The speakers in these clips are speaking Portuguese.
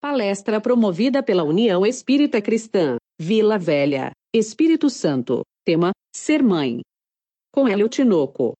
Palestra promovida pela União Espírita Cristã, Vila Velha, Espírito Santo. Tema: Ser Mãe. Com Hélio Tinoco.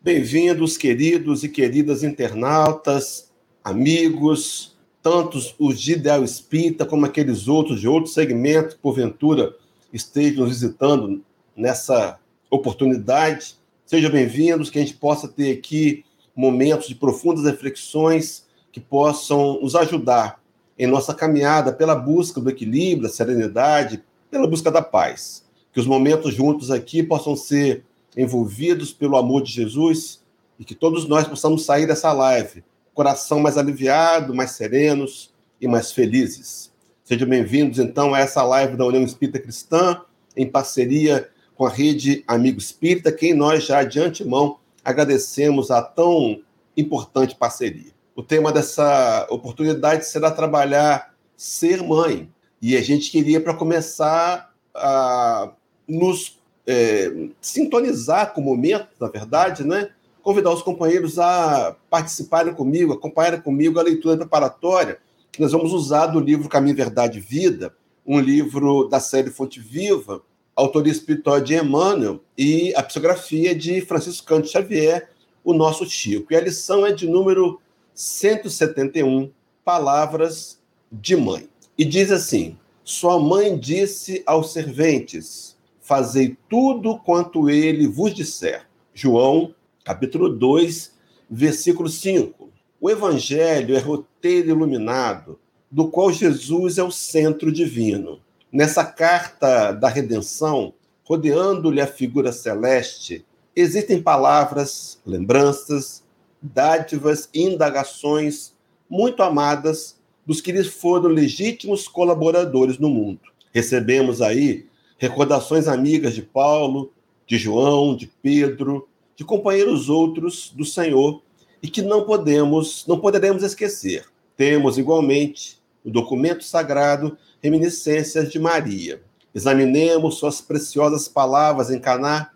Bem-vindos, queridos e queridas internautas, amigos, tantos os de Ideal Espírita como aqueles outros de outro segmento que, porventura, estejam nos visitando nessa oportunidade. Sejam bem-vindos, que a gente possa ter aqui momentos de profundas reflexões que possam nos ajudar em nossa caminhada pela busca do equilíbrio, da serenidade, pela busca da paz. Que os momentos juntos aqui possam ser envolvidos pelo amor de Jesus e que todos nós possamos sair dessa live coração mais aliviado, mais serenos e mais felizes. Sejam bem-vindos, então, a essa live da União Espírita Cristã, em parceria com a Rede Amigo Espírita, quem nós já de antemão agradecemos a tão importante parceria. O tema dessa oportunidade será trabalhar ser mãe. E a gente queria, para começar, a nos é, sintonizar com o momento, na verdade, né? convidar os companheiros a participarem comigo, acompanharem comigo a leitura preparatória que nós vamos usar do livro Caminho, Verdade e Vida, um livro da série Fonte Viva, autoria espiritual de Emmanuel e a psicografia de Francisco Canto Xavier, o nosso Chico. E a lição é de número 171, Palavras de Mãe. E diz assim: Sua mãe disse aos serventes: Fazei tudo quanto ele vos disser. João, capítulo 2, versículo 5. O evangelho é roteiro iluminado, do qual Jesus é o centro divino. Nessa carta da redenção, rodeando-lhe a figura celeste, existem palavras, lembranças, dádivas e indagações muito amadas dos que lhes foram legítimos colaboradores no mundo. Recebemos aí recordações amigas de Paulo, de João, de Pedro, de companheiros outros do Senhor e que não podemos, não poderemos esquecer. Temos igualmente o documento sagrado Reminiscências de Maria. Examinemos suas preciosas palavras em Caná,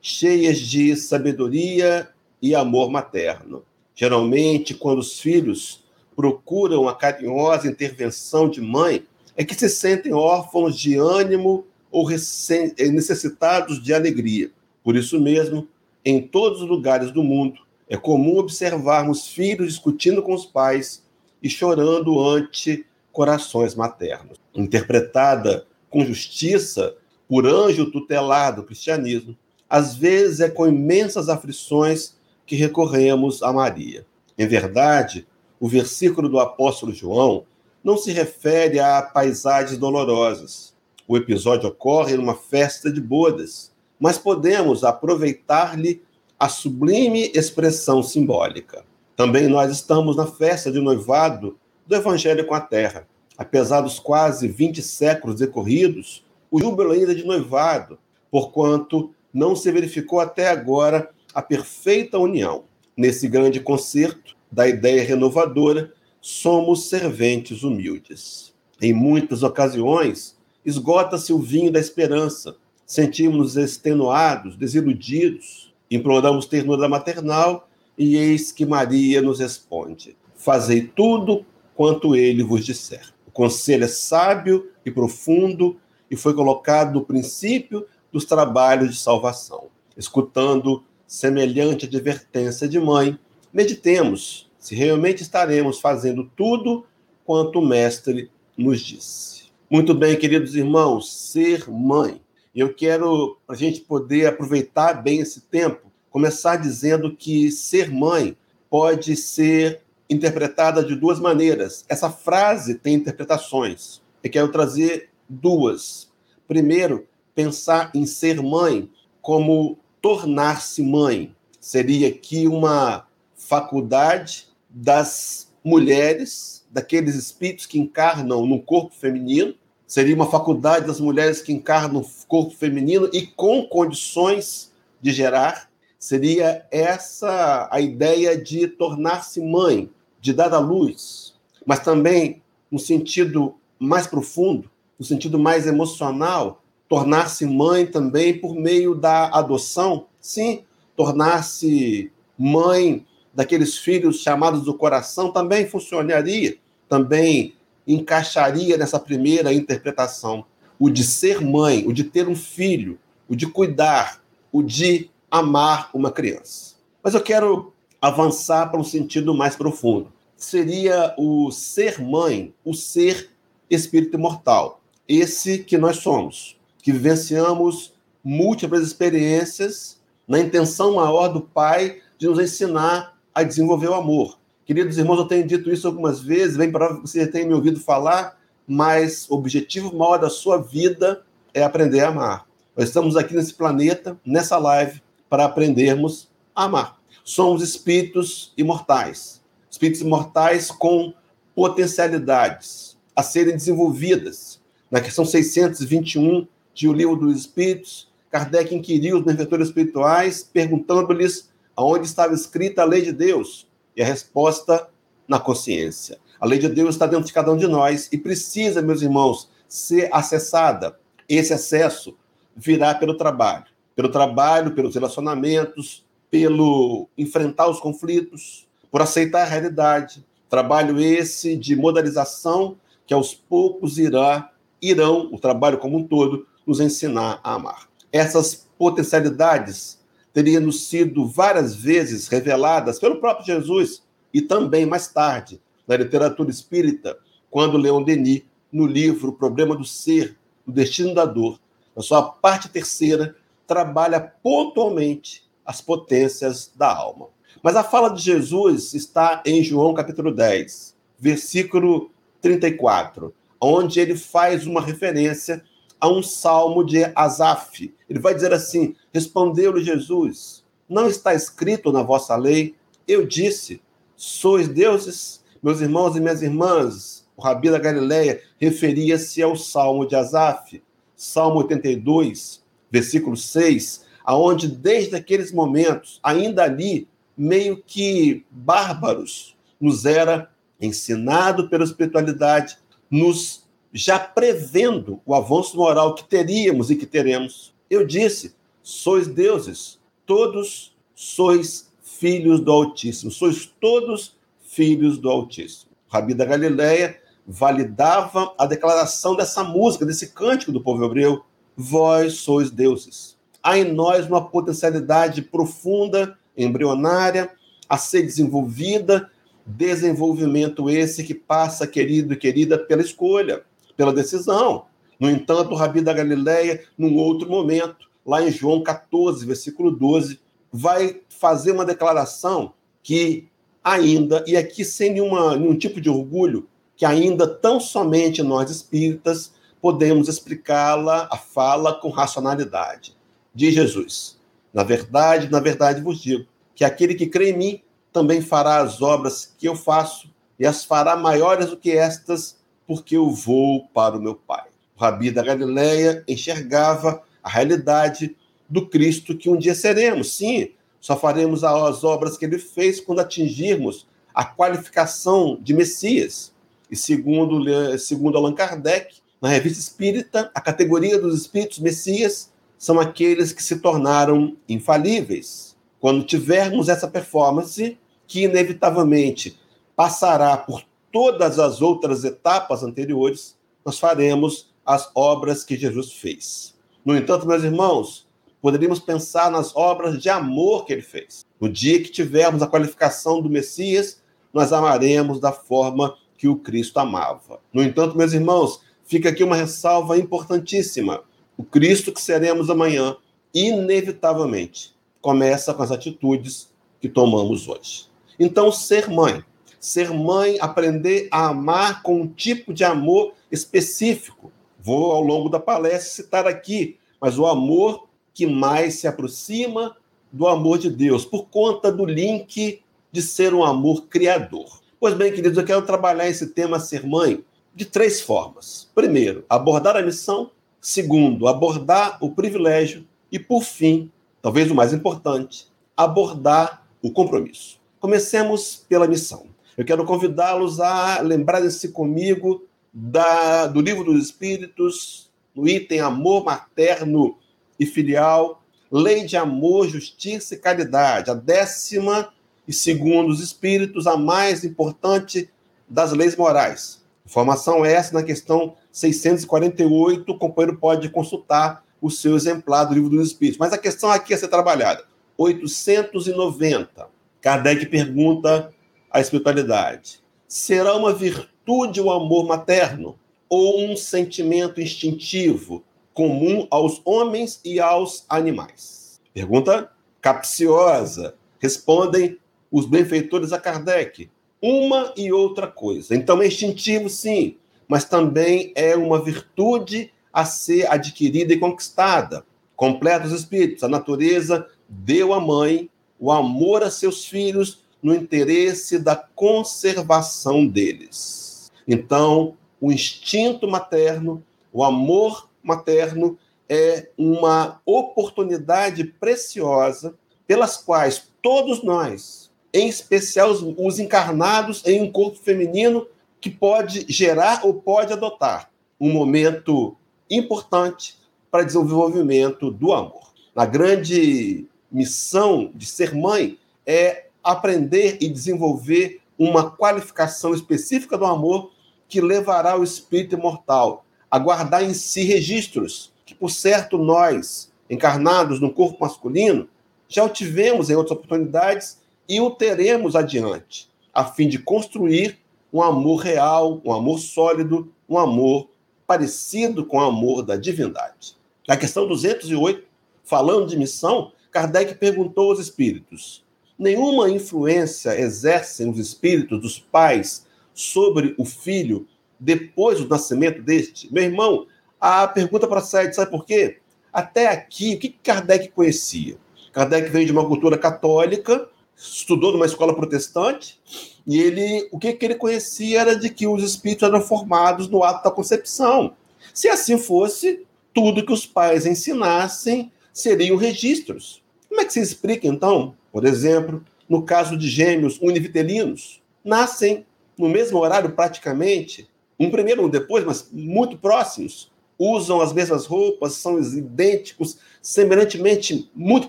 cheias de sabedoria e amor materno. Geralmente, quando os filhos procuram a carinhosa intervenção de mãe, é que se sentem órfãos de ânimo ou necessitados de alegria. Por isso mesmo, em todos os lugares do mundo, é comum observarmos filhos discutindo com os pais e chorando ante corações maternos. Interpretada com justiça por anjo tutelar do cristianismo, às vezes é com imensas aflições que recorremos a Maria. Em verdade, o versículo do apóstolo João não se refere a paisagens dolorosas. O episódio ocorre numa festa de bodas, mas podemos aproveitar-lhe a sublime expressão simbólica. Também nós estamos na festa de noivado do Evangelho com a Terra. Apesar dos quase 20 séculos decorridos, o júbilo ainda é de noivado, porquanto não se verificou até agora a perfeita união. Nesse grande concerto da ideia renovadora, somos serventes humildes. Em muitas ocasiões, esgota-se o vinho da esperança, sentimos-nos extenuados, desiludidos, imploramos ternura maternal e eis que Maria nos responde: Fazei tudo quanto ele vos disser. O conselho é sábio e profundo e foi colocado no princípio dos trabalhos de salvação. Escutando semelhante advertência de mãe, meditemos se realmente estaremos fazendo tudo quanto o Mestre nos disse. Muito bem, queridos irmãos, ser mãe. Eu quero, a gente poder aproveitar bem esse tempo, começar dizendo que ser mãe pode ser interpretada de duas maneiras. Essa frase tem interpretações. Eu quero trazer duas. Primeiro, pensar em ser mãe como tornar-se mãe. Seria aqui uma faculdade das mulheres, daqueles espíritos que encarnam no corpo feminino. Seria uma faculdade das mulheres que encarnam no corpo feminino e com condições de gerar. Seria essa a ideia de tornar-se mãe, de dar à luz, mas também no sentido mais profundo, no sentido mais emocional, tornar-se mãe também por meio da adoção, sim, tornar-se mãe daqueles filhos chamados do coração também funcionaria, também encaixaria nessa primeira interpretação. O de ser mãe, o de ter um filho, o de cuidar, o de amar uma criança. Mas eu quero avançar para um sentido mais profundo. Seria o ser mãe, o ser espírito imortal. Esse que nós somos, que vivenciamos múltiplas experiências na intenção maior do Pai de nos ensinar a desenvolver o amor. Queridos irmãos, eu tenho dito isso algumas vezes, bem provável que você tenha me ouvido falar, mas o objetivo maior da sua vida é aprender a amar. Nós estamos aqui nesse planeta, nessa live, para aprendermos a amar. Somos espíritos imortais, espíritos imortais com potencialidades a serem desenvolvidas. Na questão 621 de O Livro dos Espíritos, Kardec inquiriu os benfeitores espirituais, perguntando-lhes aonde estava escrita a lei de Deus. E a resposta, na consciência. A lei de Deus está dentro de cada um de nós e precisa, meus irmãos, ser acessada. Esse acesso virá pelo trabalho. Pelo trabalho, pelos relacionamentos, pelo enfrentar os conflitos, por aceitar a realidade. Trabalho esse de modelização que aos poucos irá, irão, o trabalho como um todo, nos ensinar a amar. Essas potencialidades teriam sido várias vezes reveladas pelo próprio Jesus e também mais tarde na literatura espírita, quando Leon Denis, no livro Problema do Ser, o Destino da Dor, na sua parte terceira, trabalha pontualmente as potências da alma. Mas a fala de Jesus está em João capítulo 10, versículo 34, onde ele faz uma referência a um salmo de Asaf. Ele vai dizer assim: Respondeu-lhe Jesus: Não está escrito na vossa lei? Eu disse: Sois deuses, meus irmãos e minhas irmãs. O Rabi da Galileia referia-se ao salmo de Asaf, Salmo 82, versículo 6, aonde desde aqueles momentos, ainda ali, meio que bárbaros, nos era ensinado pela espiritualidade, nos já prevendo o avanço moral que teríamos e que teremos. Eu disse: sois deuses, todos sois filhos do Altíssimo, sois todos filhos do Altíssimo. Rabi da Galileia validava a declaração dessa música, desse cântico do povo hebreu: Vós sois deuses há em nós uma potencialidade profunda, embrionária, a ser desenvolvida, desenvolvimento esse que passa, querido e querida, pela escolha, pela decisão. No entanto, o Rabi da Galileia, num outro momento, lá em João 14, versículo 12, vai fazer uma declaração que ainda, e aqui sem nenhuma, nenhum tipo de orgulho, que ainda tão somente nós espíritas podemos explicá-la, a fala, com racionalidade de Jesus. Na verdade, na verdade vos digo que aquele que crê em mim também fará as obras que eu faço e as fará maiores do que estas, porque eu vou para o meu Pai. O Rabi da Galileia enxergava a realidade do Cristo que um dia seremos. Sim, só faremos as obras que ele fez quando atingirmos a qualificação de Messias. E segundo, segundo Allan Kardec, na revista Espírita, a categoria dos espíritos Messias são aqueles que se tornaram infalíveis. Quando tivermos essa performance, que inevitavelmente passará por todas as outras etapas anteriores, nós faremos as obras que Jesus fez. No entanto, meus irmãos, poderíamos pensar nas obras de amor que ele fez. No dia que tivermos a qualificação do Messias, nós amaremos da forma que o Cristo amava. No entanto, meus irmãos, fica aqui uma ressalva importantíssima. O Cristo que seremos amanhã, inevitavelmente, começa com as atitudes que tomamos hoje. Então, ser mãe. Ser mãe, aprender a amar com um tipo de amor específico. Vou, ao longo da palestra, citar aqui, mas o amor que mais se aproxima do amor de Deus, por conta do link de ser um amor criador. Pois bem, queridos, eu quero trabalhar esse tema ser mãe de três formas. Primeiro, abordar a missão Segundo, abordar o privilégio. E, por fim, talvez o mais importante, abordar o compromisso. Comecemos pela missão. Eu quero convidá-los a lembrarem-se comigo da, do Livro dos Espíritos, no item Amor Materno e Filial, Lei de Amor, Justiça e Caridade, a décima e segundo os Espíritos, a mais importante das leis morais. Informação essa na questão 648, o companheiro pode consultar o seu exemplar do Livro dos Espíritos. Mas a questão aqui a ser trabalhada. 890. Kardec pergunta à espiritualidade: será uma virtude o amor materno ou um sentimento instintivo comum aos homens e aos animais? Pergunta capciosa. Respondem os benfeitores a Kardec. Uma e outra coisa. Então é instintivo, sim, mas também é uma virtude a ser adquirida e conquistada. Completa os espíritos. A natureza deu à mãe o amor a seus filhos no interesse da conservação deles. Então, o instinto materno, o amor materno é uma oportunidade preciosa pelas quais todos nós, em especial os encarnados em um corpo feminino que pode gerar ou pode adotar um momento importante para desenvolvimento do amor. A grande missão de ser mãe é aprender e desenvolver uma qualificação específica do amor que levará o espírito imortal a guardar em si registros que, por certo, nós, encarnados no corpo masculino, já o tivemos em outras oportunidades e o teremos adiante, a fim de construir um amor real, um amor sólido, um amor parecido com o amor da divindade. Na questão 208, falando de missão, Kardec perguntou aos espíritos: nenhuma influência exercem os espíritos dos pais sobre o filho depois do nascimento deste? Meu irmão, a pergunta procede, sabe por quê? Até aqui, o que Kardec conhecia? Kardec veio de uma cultura católica, estudou numa escola protestante, e ele, o que, que ele conhecia era de que os espíritos eram formados no ato da concepção. Se assim fosse, tudo que os pais ensinassem seriam registros. Como é que se explica, então, por exemplo, no caso de gêmeos univitelinos, nascem no mesmo horário praticamente, um primeiro, um depois, mas muito próximos, usam as mesmas roupas, são idênticos, semelhantemente muito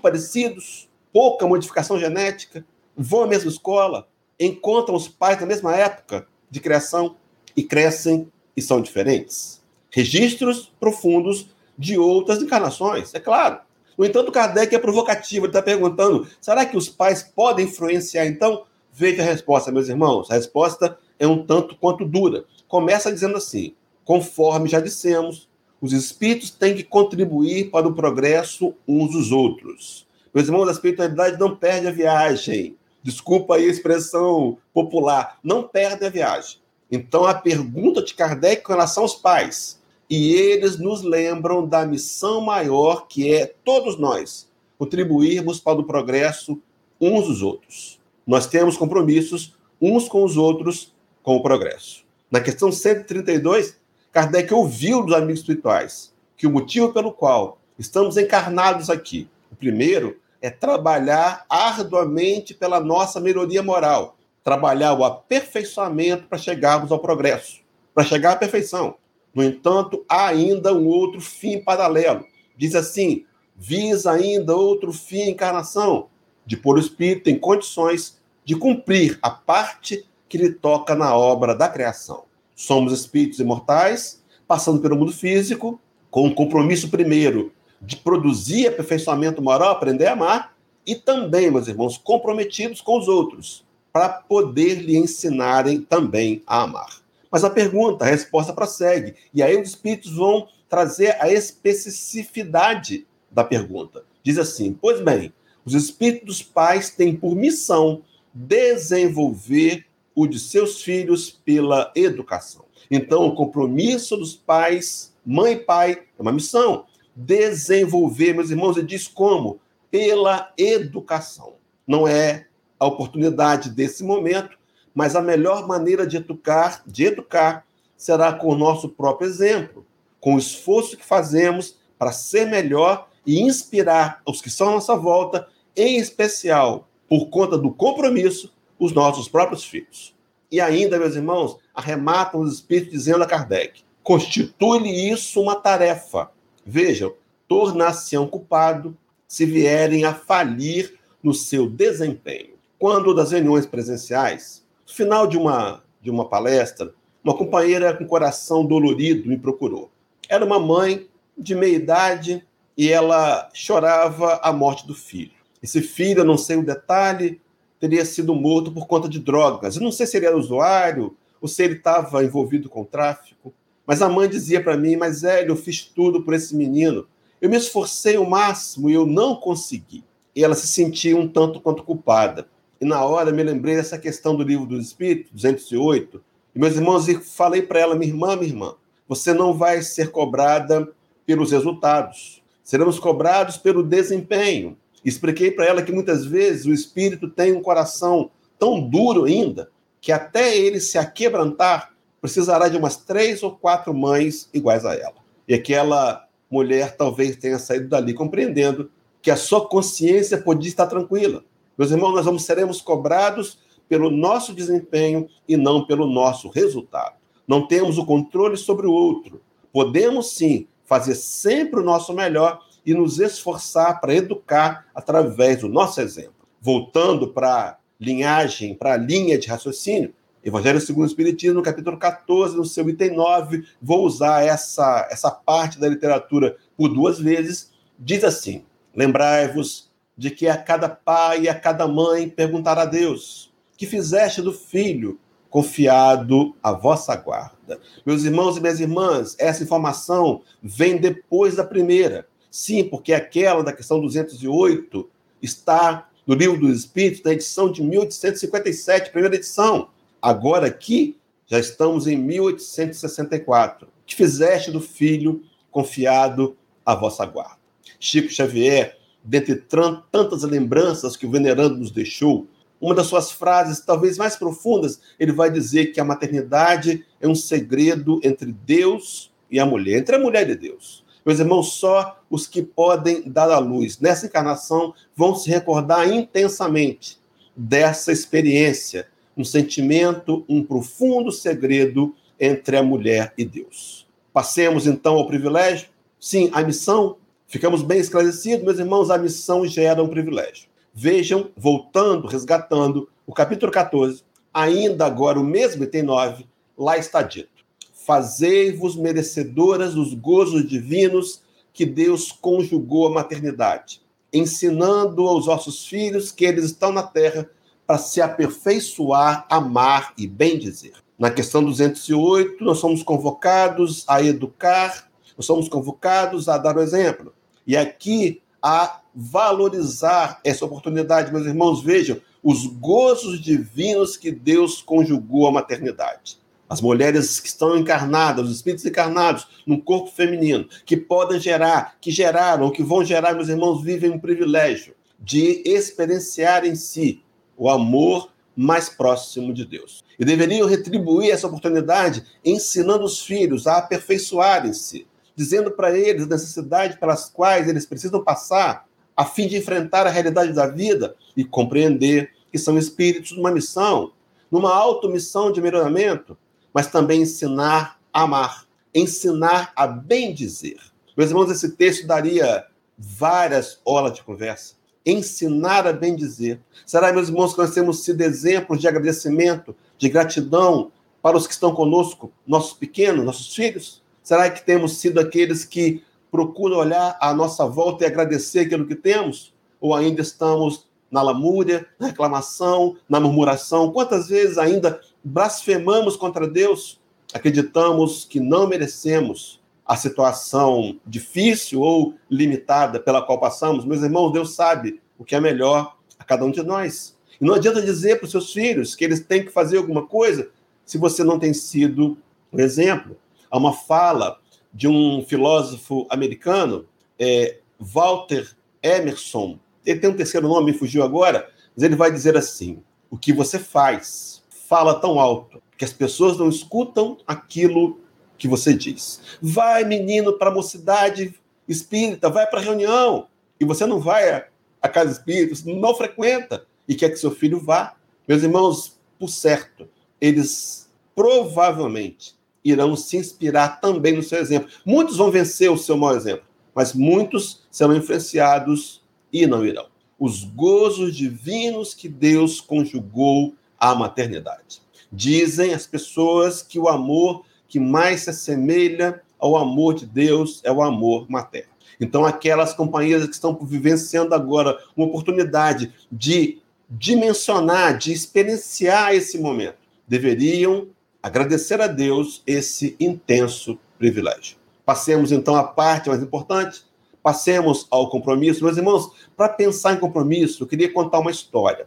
parecidos, pouca modificação genética, vão à mesma escola, encontram os pais na mesma época de criação e crescem e são diferentes. Registros profundos de outras encarnações, é claro. No entanto, Kardec é provocativo, ele está perguntando: será que os pais podem influenciar? Então, veja a resposta, meus irmãos. A resposta é um tanto quanto dura. Começa dizendo assim: conforme já dissemos, os espíritos têm que contribuir para o progresso uns dos outros. Meus irmãos, a espiritualidade não perde a viagem. Desculpa aí a expressão popular, não perde a viagem. Então, a pergunta de Kardec com relação aos pais e eles nos lembram da missão maior que é todos nós contribuirmos para o progresso uns dos outros. Nós temos compromissos uns com os outros com o progresso. Na questão 132, Kardec ouviu dos amigos espirituais que o motivo pelo qual estamos encarnados aqui, o primeiro é trabalhar arduamente pela nossa melhoria moral, trabalhar o aperfeiçoamento para chegarmos ao progresso, para chegar à perfeição. No entanto, há ainda um outro fim paralelo. Diz assim: visa ainda outro fim encarnação, de pôr o espírito em condições de cumprir a parte que lhe toca na obra da criação. Somos espíritos imortais, passando pelo mundo físico, com o compromisso primeiro de produzir aperfeiçoamento moral, aprender a amar, e também, meus irmãos, comprometidos com os outros, para poder lhe ensinarem também a amar. Mas a pergunta, a resposta prossegue. E aí os espíritos vão trazer a especificidade da pergunta. Diz assim: Pois bem, os espíritos dos pais têm por missão desenvolver o de seus filhos pela educação. Então, o compromisso dos pais, mãe e pai, é uma missão. Desenvolver, meus irmãos, ele diz como? Pela educação. Não é a oportunidade desse momento mas a melhor maneira de educar, de educar será com o nosso próprio exemplo, com o esforço que fazemos para ser melhor e inspirar os que estão à nossa volta, em especial por conta do compromisso, os nossos próprios filhos. E ainda, meus irmãos, arrematam os espíritos dizendo a Kardec: constitui-lhe isso uma tarefa. Vejam, tornar-se-ão culpado se vierem a falir no seu desempenho. Quando das reuniões presenciais, final de uma de uma palestra, uma companheira com coração dolorido me procurou. Era uma mãe de meia idade e ela chorava a morte do filho. Esse filho, eu não sei o detalhe, teria sido morto por conta de drogas. Eu não sei se ele era usuário ou se ele estava envolvido com tráfico. Mas a mãe dizia para mim: Mas Hélio, eu fiz tudo por esse menino. Eu me esforcei o máximo e eu não consegui. E ela se sentia um tanto quanto culpada. E na hora me lembrei dessa questão do livro do Espírito, 208. E meus irmãos, e falei para ela: Minha irmã, minha irmã, você não vai ser cobrada pelos resultados. Seremos cobrados pelo desempenho. Expliquei para ela que muitas vezes o espírito tem um coração tão duro ainda que até ele se aquebrantar precisará de umas três ou quatro mães iguais a ela. E aquela mulher talvez tenha saído dali compreendendo que a sua consciência podia estar tranquila. Meus irmãos, nós vamos seremos cobrados pelo nosso desempenho e não pelo nosso resultado. Não temos o controle sobre o outro. Podemos sim fazer sempre o nosso melhor e nos esforçar para educar através do nosso exemplo. Voltando para a linhagem, para a linha de raciocínio, Evangelho segundo o Espiritismo, no capítulo 14, no seu item 9, vou usar essa, essa parte da literatura por duas vezes, diz assim: Lembrai-vos de que a cada pai e a cada mãe perguntará a Deus: que fizeste do filho confiado à vossa guarda? Meus irmãos e minhas irmãs, essa informação vem depois da primeira. Sim, porque aquela da questão 208 está no Livro dos Espíritos, na edição de 1857, primeira edição. Agora aqui, já estamos em 1864. Que fizeste do filho confiado à vossa guarda. Chico Xavier, dentre tantas lembranças que o venerando nos deixou, uma das suas frases, talvez mais profundas, ele vai dizer que a maternidade é um segredo entre Deus e a mulher, entre a mulher e Deus. Meus irmãos, só os que podem dar à luz nessa encarnação vão se recordar intensamente dessa experiência, um sentimento, um profundo segredo entre a mulher e Deus. Passemos então ao privilégio. Sim, a missão, ficamos bem esclarecidos, meus irmãos, a missão gera um privilégio. Vejam, voltando, resgatando, o capítulo 14, ainda agora o mesmo item 9, lá está dito: Fazei-vos merecedoras dos gozos divinos que Deus conjugou à maternidade, ensinando aos vossos filhos que eles estão na terra para se aperfeiçoar, amar e bem dizer. Na questão 208, nós somos convocados a educar, nós somos convocados a dar o exemplo. E aqui a valorizar essa oportunidade, meus irmãos, vejam os gozos divinos que Deus conjugou à maternidade as mulheres que estão encarnadas, os espíritos encarnados no corpo feminino, que podem gerar, que geraram, que vão gerar, meus irmãos, vivem um privilégio de experienciar em si o amor mais próximo de Deus. E deveriam retribuir essa oportunidade ensinando os filhos a aperfeiçoarem-se, dizendo para eles a necessidade pelas quais eles precisam passar a fim de enfrentar a realidade da vida e compreender que são espíritos numa missão, numa automissão de melhoramento, mas também ensinar a amar, ensinar a bem dizer. Meus irmãos, esse texto daria várias horas de conversa. Ensinar a bem dizer. Será, meus irmãos, que nós temos sido exemplos de agradecimento, de gratidão para os que estão conosco, nossos pequenos, nossos filhos? Será que temos sido aqueles que procuram olhar à nossa volta e agradecer aquilo que temos? Ou ainda estamos na lamúria, na reclamação, na murmuração? Quantas vezes ainda blasfemamos contra Deus, acreditamos que não merecemos a situação difícil ou limitada pela qual passamos? Meus irmãos, Deus sabe o que é melhor a cada um de nós. E não adianta dizer para os seus filhos que eles têm que fazer alguma coisa se você não tem sido um exemplo. Há uma fala de um filósofo americano, é, Walter Emerson, ele tem um terceiro nome, me fugiu agora, mas ele vai dizer assim: o que você faz fala tão alto que as pessoas não escutam aquilo que você diz. Vai, menino, para a mocidade espírita, vai para a reunião, e você não vai à casa espírita, você não frequenta, e quer que seu filho vá. Meus irmãos, por certo, eles provavelmente irão se inspirar também no seu exemplo. Muitos vão vencer o seu mau exemplo, mas muitos serão influenciados e não irão. Os gozos divinos que Deus conjugou à maternidade. Dizem as pessoas que o amor que mais se assemelha ao amor de Deus é o amor materno. Então, aquelas companheiras que estão vivenciando agora uma oportunidade de dimensionar, de experienciar esse momento, deveriam agradecer a Deus esse intenso privilégio. Passemos então à parte mais importante, passemos ao compromisso. Meus irmãos, para pensar em compromisso, eu queria contar uma história.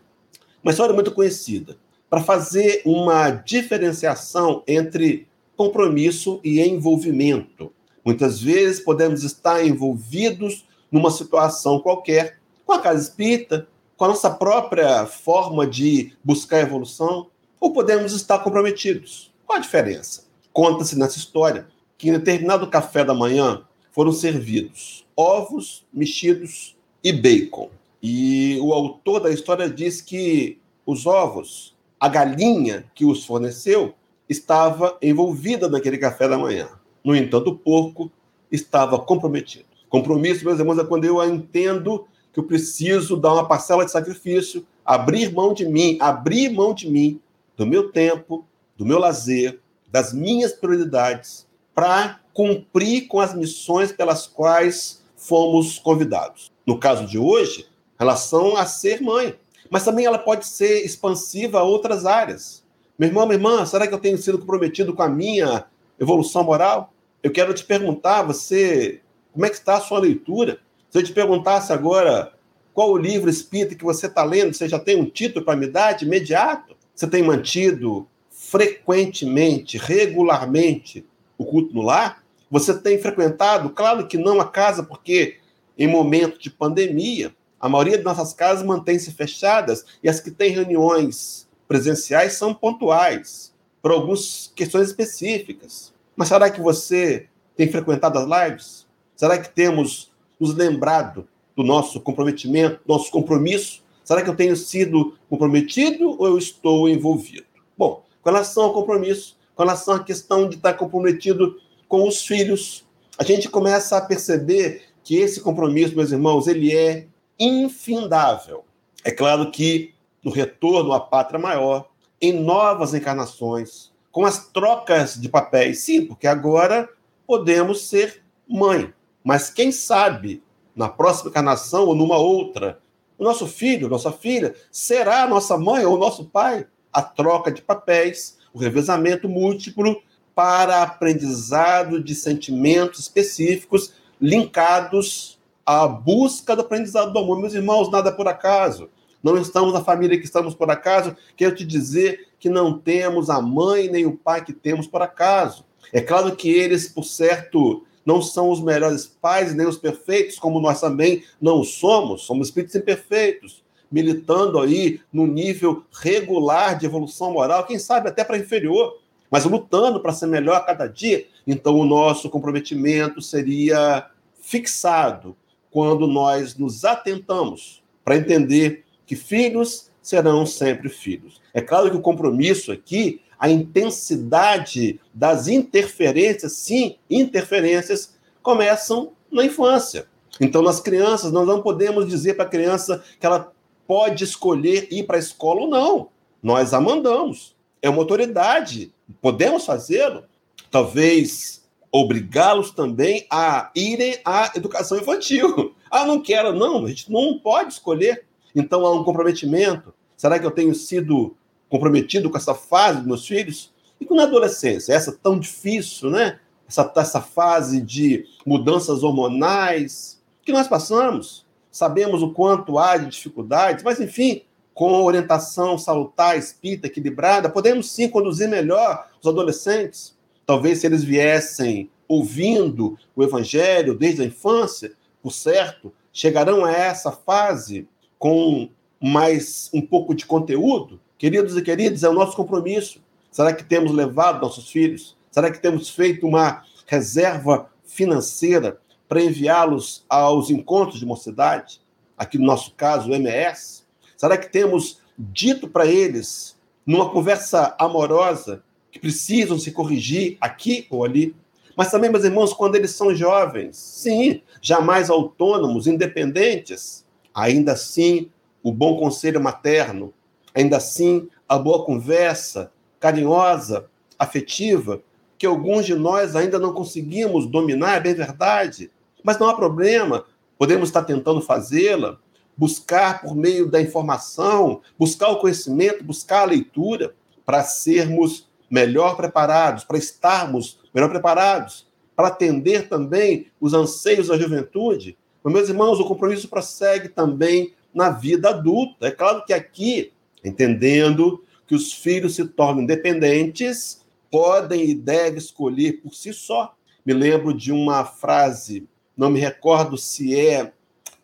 Uma história muito conhecida, para fazer uma diferenciação entre compromisso e envolvimento. Muitas vezes podemos estar envolvidos numa situação qualquer, com a casa espírita, com a nossa própria forma de buscar evolução, ou podemos estar comprometidos. Qual a diferença? Conta-se nessa história que em determinado café da manhã foram servidos ovos mexidos e bacon. E o autor da história diz que os ovos, a galinha que os forneceu, estava envolvida naquele café da manhã. No entanto, o porco estava comprometido. Compromisso, meus irmãos, é quando eu entendo que eu preciso dar uma parcela de sacrifício, abrir mão de mim, abrir mão de mim, do meu tempo, do meu lazer, das minhas prioridades, para cumprir com as missões pelas quais fomos convidados. No caso de hoje, relação a ser mãe, mas também ela pode ser expansiva a outras áreas. Meu irmão, minha irmã, será que eu tenho sido comprometido com a minha evolução moral? Eu quero te perguntar, você, como é que está a sua leitura? Se eu te perguntasse agora qual o livro espírita que você está lendo, você já tem um título para me dar de imediato? Você tem mantido frequentemente, regularmente, o culto no lar? Você tem frequentado? Claro que não a casa, porque em momento de pandemia, a maioria de nossas casas mantém-se fechadas e as que têm reuniões presenciais são pontuais, por algumas questões específicas. Mas será que você tem frequentado as lives? Será que temos nos lembrado do nosso comprometimento, nosso compromisso? Será que eu tenho sido comprometido ou eu estou envolvido? Bom, com relação ao compromisso, com relação à questão de estar comprometido com os filhos, a gente começa a perceber que esse compromisso, meus irmãos, ele é infindável. É claro que no retorno à pátria maior, em novas encarnações, com as trocas de papéis. Sim, porque agora podemos ser mãe. Mas quem sabe, na próxima encarnação ou numa outra, o nosso filho, nossa filha, será nossa mãe ou nosso pai? A troca de papéis, o revezamento múltiplo para aprendizado de sentimentos específicos linkados à busca do aprendizado do amor. Meus irmãos, nada por acaso. Não estamos na família que estamos por acaso. Quero te dizer que não temos a mãe nem o pai que temos por acaso. É claro que eles, por certo, não são os melhores pais nem os perfeitos, como nós também não somos, somos espíritos imperfeitos, militando aí no nível regular de evolução moral, quem sabe até para inferior, mas lutando para ser melhor a cada dia. Então, o nosso comprometimento seria fixado quando nós nos atentamos para entender que filhos serão sempre filhos. É claro que o compromisso aqui, a intensidade das interferências, sim, interferências, começam na infância. Então, nas crianças, nós não podemos dizer para a criança que ela pode escolher ir para a escola ou não. Nós a mandamos. É uma autoridade. Podemos fazê-lo. Talvez obrigá-los também a irem à educação infantil. Ah, não quero. Não, a gente não pode escolher. Então há um comprometimento. Será que eu tenho sido comprometido com essa fase dos meus filhos? E com a adolescência, essa tão difícil, né? Essa, essa fase de mudanças hormonais que nós passamos. Sabemos o quanto há de dificuldades, mas enfim, com orientação salutar, espírita, equilibrada, podemos sim conduzir melhor os adolescentes. Talvez se eles viessem ouvindo o evangelho desde a infância, por certo, chegarão a essa fase com mais um pouco de conteúdo? Queridos e queridas, é o nosso compromisso. Será que temos levado nossos filhos? Será que temos feito uma reserva financeira para enviá-los aos encontros de mocidade? Aqui no nosso caso, o MS? Será que temos dito para eles, numa conversa amorosa, que precisam se corrigir aqui ou ali? Mas também, meus irmãos, quando eles são jovens, sim, jamais autônomos, independentes, Ainda assim, o bom conselho materno, ainda assim, a boa conversa, carinhosa, afetiva, que alguns de nós ainda não conseguimos dominar, é bem verdade. Mas não há problema, podemos estar tentando fazê-la, buscar por meio da informação, buscar o conhecimento, buscar a leitura, para sermos melhor preparados, para estarmos melhor preparados, para atender também os anseios da juventude. Mas, meus irmãos, o compromisso prossegue também na vida adulta. É claro que aqui, entendendo que os filhos se tornam independentes, podem e devem escolher por si só. Me lembro de uma frase, não me recordo se é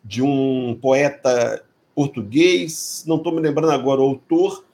de um poeta português, não estou me lembrando agora o autor,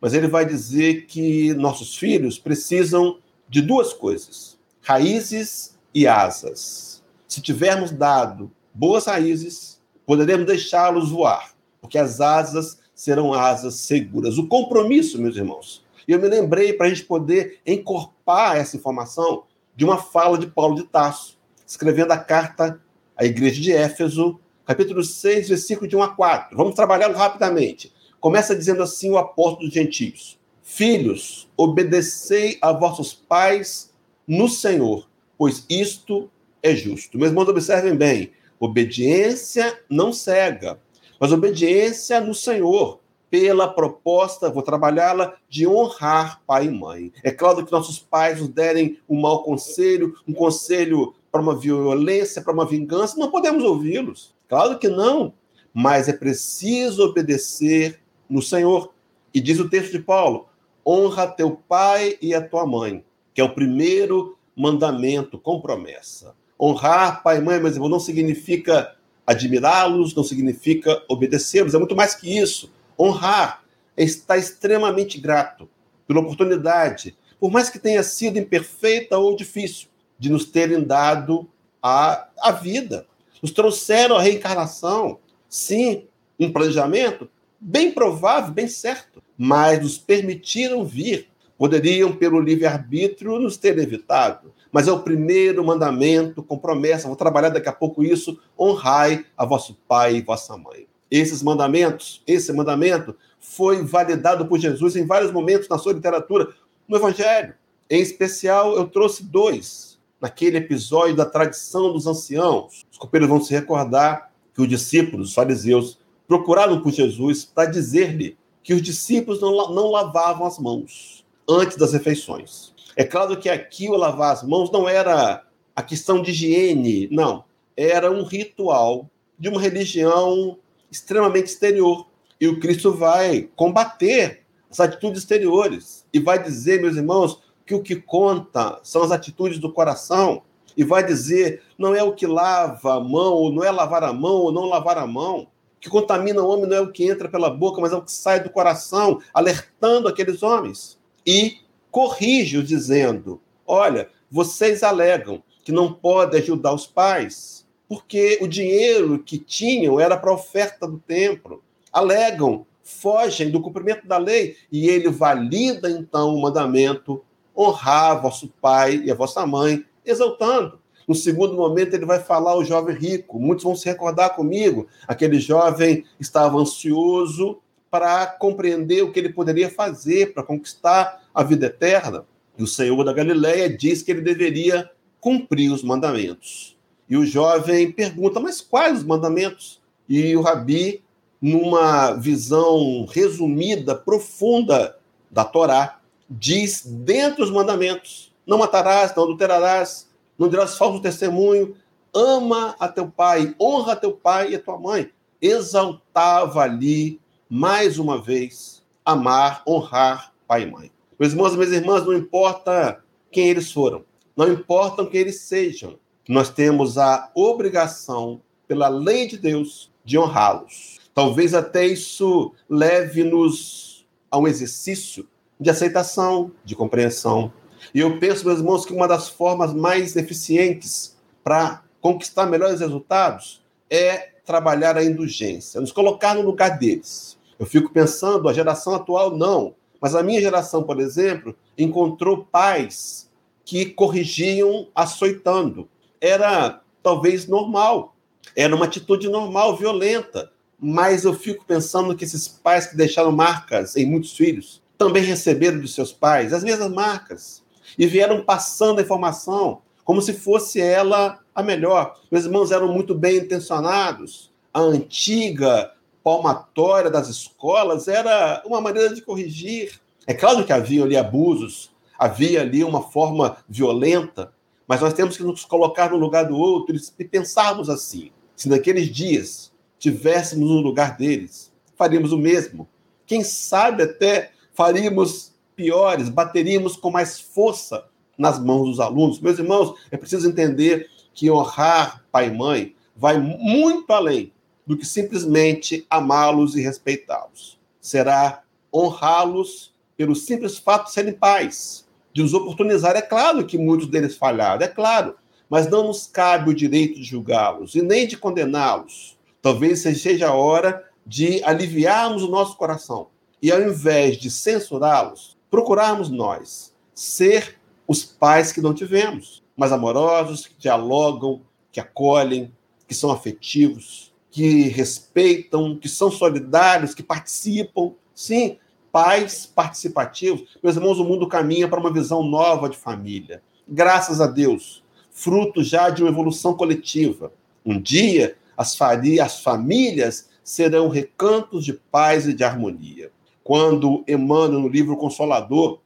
mas ele vai dizer que nossos filhos precisam de duas coisas: raízes e asas. Se tivermos dado boas raízes, poderemos deixá-los voar, porque as asas serão asas seguras. O compromisso, meus irmãos. E eu me lembrei para a gente poder encorpar essa informação de uma fala de Paulo de Tarso, escrevendo a carta à igreja de Éfeso, capítulo 6, versículo de 1 a 4. Vamos trabalhá-lo rapidamente. Começa dizendo assim o apóstolo dos gentios: Filhos, obedecei a vossos pais no Senhor, pois isto é justo. Meus irmãos, observem bem: obediência não cega, mas obediência no Senhor, pela proposta, vou trabalhá-la, de honrar pai e mãe. É claro que nossos pais nos derem um mau conselho, um conselho para uma violência, para uma vingança, não podemos ouvi-los. Claro que não, mas é preciso obedecer no Senhor. E diz o texto de Paulo: honra teu pai e a tua mãe, que é o primeiro mandamento com promessa. Honrar pai e mãe, mas não significa admirá-los, não significa obedecê-los, é muito mais que isso. Honrar é estar extremamente grato pela oportunidade, por mais que tenha sido imperfeita ou difícil, de nos terem dado a, a vida. Nos trouxeram a reencarnação. Sim, um planejamento bem provável, bem certo, mas nos permitiram vir. Poderiam, pelo livre-arbítrio, nos ter evitado. Mas é o primeiro mandamento com promessa. Vou trabalhar daqui a pouco isso. Honrai a vosso pai e vossa mãe. Esses mandamentos, esse mandamento foi validado por Jesus em vários momentos na sua literatura, no Evangelho. Em especial, eu trouxe dois. Naquele episódio da tradição dos anciãos. Os copeiros vão se recordar que os discípulos, os fariseus, procuraram por Jesus para dizer-lhe que os discípulos não, não lavavam as mãos antes das refeições. É claro que aqui o lavar as mãos não era a questão de higiene, não. Era um ritual de uma religião extremamente exterior. E o Cristo vai combater as atitudes exteriores e vai dizer, meus irmãos, que o que conta são as atitudes do coração e vai dizer não é o que lava a mão, ou não é lavar a mão ou não lavar a mão, que contamina o homem não é o que entra pela boca, mas é o que sai do coração, alertando aqueles homens. E corrige-os, dizendo: Olha, vocês alegam que não podem ajudar os pais, porque o dinheiro que tinham era para a oferta do templo. Alegam, fogem do cumprimento da lei, e ele valida então o mandamento: honrar vosso pai e a vossa mãe, exaltando. No segundo momento, ele vai falar ao jovem rico. Muitos vão se recordar comigo. Aquele jovem estava ansioso para compreender o que ele poderia fazer para conquistar a vida eterna. E o Senhor da Galileia diz que ele deveria cumprir os mandamentos. E o jovem pergunta: Mas quais os mandamentos? E o rabi, numa visão resumida, profunda da Torá, diz dentre os mandamentos: Não matarás, não adulterarás, não dirás falso testemunho, ama a teu pai, honra a teu pai e a tua mãe. Exaltava ali, mais uma vez, amar, honrar pai e mãe. Meus irmãos e minhas irmãs, não importa quem eles foram, não importa quem eles sejam, nós temos a obrigação, pela lei de Deus, de honrá-los. Talvez até isso leve-nos a um exercício de aceitação, de compreensão, e eu penso, meus irmãos, que uma das formas mais eficientes para conquistar melhores resultados é trabalhar a indulgência, nos colocar no lugar deles. Eu fico pensando, a geração atual não, mas a minha geração, por exemplo, encontrou pais que corrigiam açoitando. Era talvez normal, era uma atitude normal, violenta, mas eu fico pensando que esses pais que deixaram marcas em muitos filhos também receberam de seus pais as mesmas marcas e vieram passando a informação como se fosse ela a melhor. Meus irmãos eram muito bem intencionados. A antiga palmatória das escolas era uma maneira de corrigir. É claro que havia ali abusos, havia ali uma forma violenta, mas nós temos que nos colocar no lugar do outro e pensarmos assim. Se naqueles dias tivéssemos no lugar deles, faríamos o mesmo. Quem sabe até faríamos piores, bateríamos com mais força nas mãos dos alunos. Meus irmãos, é preciso entender que honrar pai e mãe vai muito além do que simplesmente amá-los e respeitá-los. Será honrá-los pelo simples fato de serem pais, de nos oportunizar. É claro que muitos deles falharam, é claro, mas não nos cabe o direito de julgá-los e nem de condená-los. Talvez seja a hora de aliviarmos o nosso coração e, ao invés de censurá-los, procurarmos nós ser os pais que não tivemos, mas amorosos, que dialogam, que acolhem, que são afetivos, que respeitam, que são solidários, que participam. Sim, pais participativos. Meus irmãos, o mundo caminha para uma visão nova de família. Graças a Deus, fruto já de uma evolução coletiva. Um dia, as, as famílias serão recantos de paz e de harmonia. Quando Emmanuel, no livro Consolador,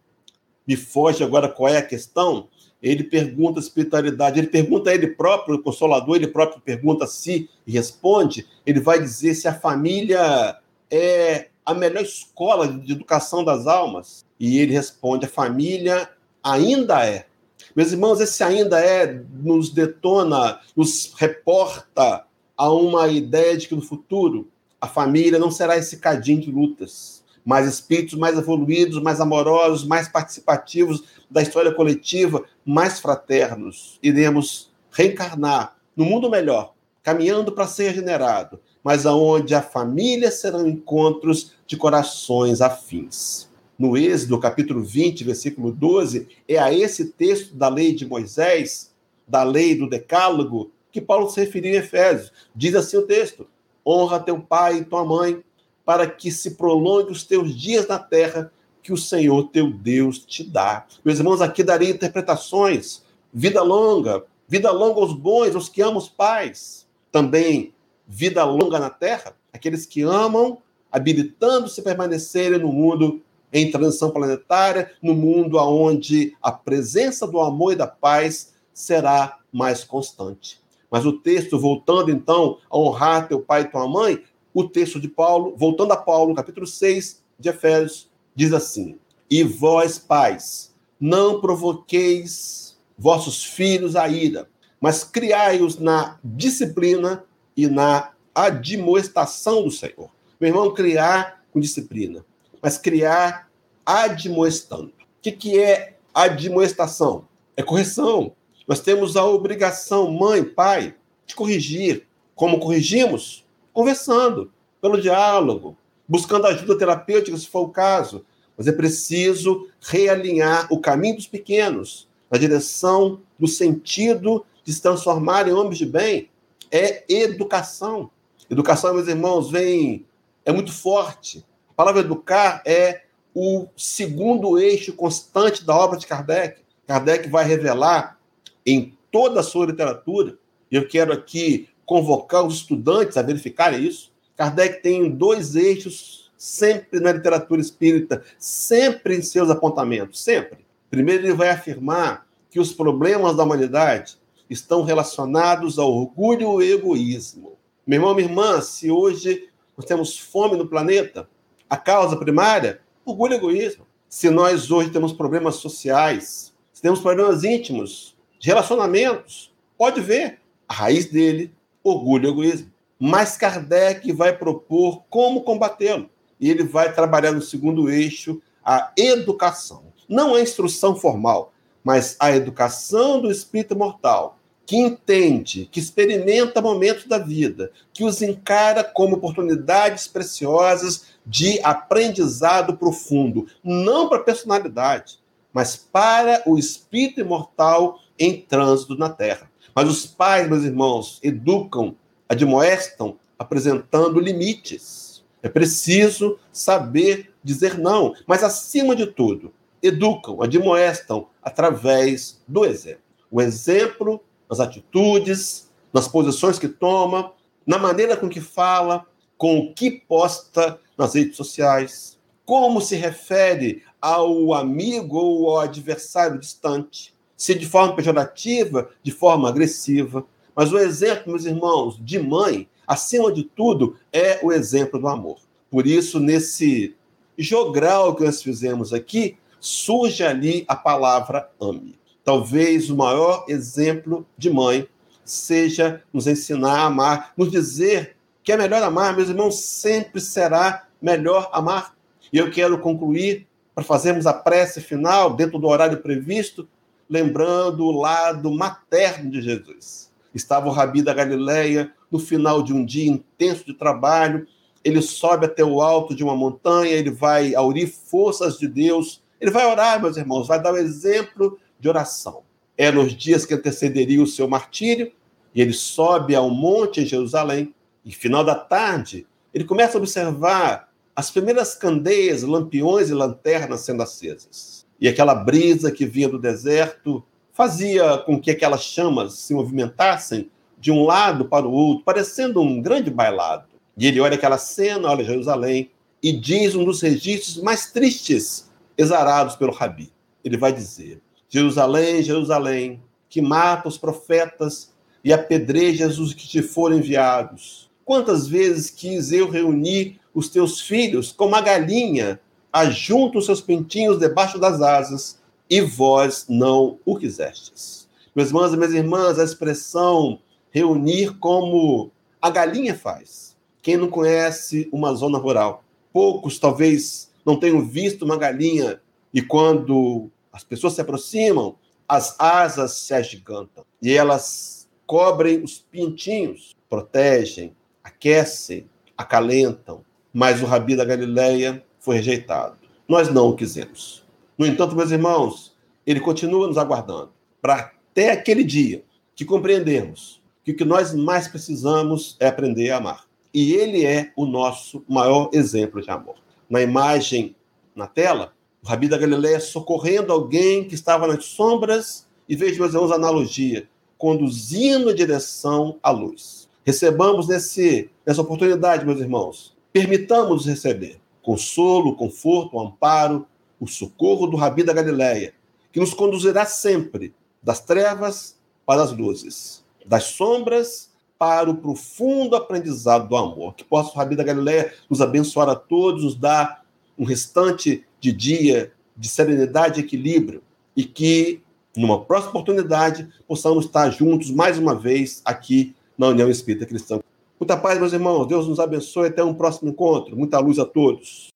me foge agora qual é a questão, ele pergunta a espiritualidade, ele pergunta a ele próprio, o Consolador, ele próprio pergunta a si e responde, ele vai dizer se a família é a melhor escola de educação das almas. E ele responde: a família ainda é. Meus irmãos, esse ainda é nos detona, nos reporta a uma ideia de que no futuro a família não será esse cadinho de lutas, mas espíritos mais evoluídos, mais amorosos, mais participativos da história coletiva, mais fraternos. Iremos reencarnar no mundo melhor, caminhando para ser regenerado, mas aonde a família serão encontros de corações afins. No Êxodo, capítulo 20, versículo 12, é a esse texto da lei de Moisés, da lei do Decálogo, que Paulo se referiu em Efésios. Diz assim o texto: honra teu pai e tua mãe, para que se prolongue os teus dias na terra que o Senhor teu Deus te dá. Meus irmãos, aqui darei interpretações. Vida longa, vida longa aos bons, aos que amam os pais. Também vida longa na terra, aqueles que amam, habilitando-se a permanecerem no mundo em transição planetária, no mundo onde a presença do amor e da paz será mais constante. Mas o texto, voltando então a honrar teu pai e tua mãe, o texto de Paulo, voltando a Paulo, capítulo 6 de Efésios, diz assim: E vós, pais, não provoqueis vossos filhos a ira, mas criai-os na disciplina e na admoestação do Senhor. Meu irmão, criar com disciplina, mas criar admoestando. O que, que é admoestação? É correção. Nós temos a obrigação, mãe, pai, de corrigir. Como corrigimos? Conversando, pelo diálogo, buscando ajuda terapêutica, se for o caso. Mas é preciso realinhar o caminho dos pequenos, na direção do sentido de se transformar em homens de bem, é educação. Educação, meus irmãos, vem é muito forte. A palavra educar é o segundo eixo constante da obra de Kardec. Kardec vai revelar em toda a sua literatura, e eu quero aqui convocar os estudantes a verificarem isso. Kardec tem dois eixos sempre na literatura espírita, sempre em seus apontamentos, sempre. Primeiro, ele vai afirmar que os problemas da humanidade estão relacionados ao orgulho e egoísmo. Meu irmão, minha irmã, se hoje nós temos fome no planeta, a causa primária, orgulho e egoísmo. Se nós hoje temos problemas sociais, se temos problemas íntimos, de relacionamentos, pode ver a raiz dele, orgulho e egoísmo. Mas Kardec vai propor como combatê-lo. E ele vai trabalhar no segundo eixo a educação. Não a instrução formal, mas a educação do espírito mortal, que entende, que experimenta momentos da vida, que os encara como oportunidades preciosas de aprendizado profundo, não para a personalidade, mas para o espírito imortal em trânsito na Terra. Mas os pais, meus irmãos, educam, admoestam, apresentando limites. É preciso saber dizer não, mas acima de tudo, educam, admoestam através do exemplo. O exemplo nas atitudes, nas posições que toma, na maneira com que fala, com o que posta nas redes sociais, como se refere ao amigo ou ao adversário distante, se de forma pejorativa, de forma agressiva. Mas o exemplo, meus irmãos, de mãe, acima de tudo, é o exemplo do amor. Por isso, nesse jogral que nós fizemos aqui, surge ali a palavra ame. Talvez o maior exemplo de mãe seja nos ensinar a amar, nos dizer que é melhor amar, meus irmãos, sempre será melhor amar. E eu quero concluir para fazermos a prece final dentro do horário previsto, lembrando o lado materno de Jesus. Estava o Rabi da Galileia no final de um dia intenso de trabalho, ele sobe até o alto de uma montanha, ele vai aurir forças de Deus, ele vai orar, meus irmãos, vai dar o um exemplo de oração. É nos dias que antecederiam o seu martírio, e ele sobe ao monte em Jerusalém, e final da tarde, ele começa a observar as primeiras candeias, lampiões e lanternas sendo acesas. E aquela brisa que vinha do deserto fazia com que aquelas chamas se movimentassem de um lado para o outro, parecendo um grande bailado. E ele olha aquela cena, olha Jerusalém, e diz um dos registros mais tristes exarados pelo Rabi. Ele vai dizer: Jerusalém, Jerusalém, que mata os profetas e apedreja os que te foram enviados. Quantas vezes quis eu reunir os teus filhos como a galinha ajunta os seus pintinhos debaixo das asas, e vós não o quisestes. Meus irmãos e minhas irmãs, a expressão reunir como a galinha faz. Quem não conhece uma zona rural, poucos talvez não tenham visto uma galinha e quando as pessoas se aproximam, as asas se agigantam e elas cobrem os pintinhos, protegem, aquecem, acalentam. Mas o Rabi da Galileia foi rejeitado. Nós não o quisemos. No entanto, meus irmãos, ele continua nos aguardando para até aquele dia que compreendermos que o que nós mais precisamos é aprender a amar. E ele é o nosso maior exemplo de amor. Na imagem na tela, o Rabi da Galileia socorrendo alguém que estava nas sombras e veja, meus irmãos, a analogia, conduzindo em direção à luz. Recebamos nesse, nessa oportunidade, meus irmãos, permitamos receber consolo, conforto, amparo, o socorro do Rabi da Galileia, que nos conduzirá sempre das trevas para as luzes das sombras para o profundo aprendizado do amor. Que possa o Rabi da Galileia nos abençoar a todos, nos dar um restante de dia de serenidade e equilíbrio e que, numa próxima oportunidade, possamos estar juntos mais uma vez aqui na União Espírita Cristã. Muita paz, meus irmãos. Deus nos abençoe. Até um próximo encontro. Muita luz a todos.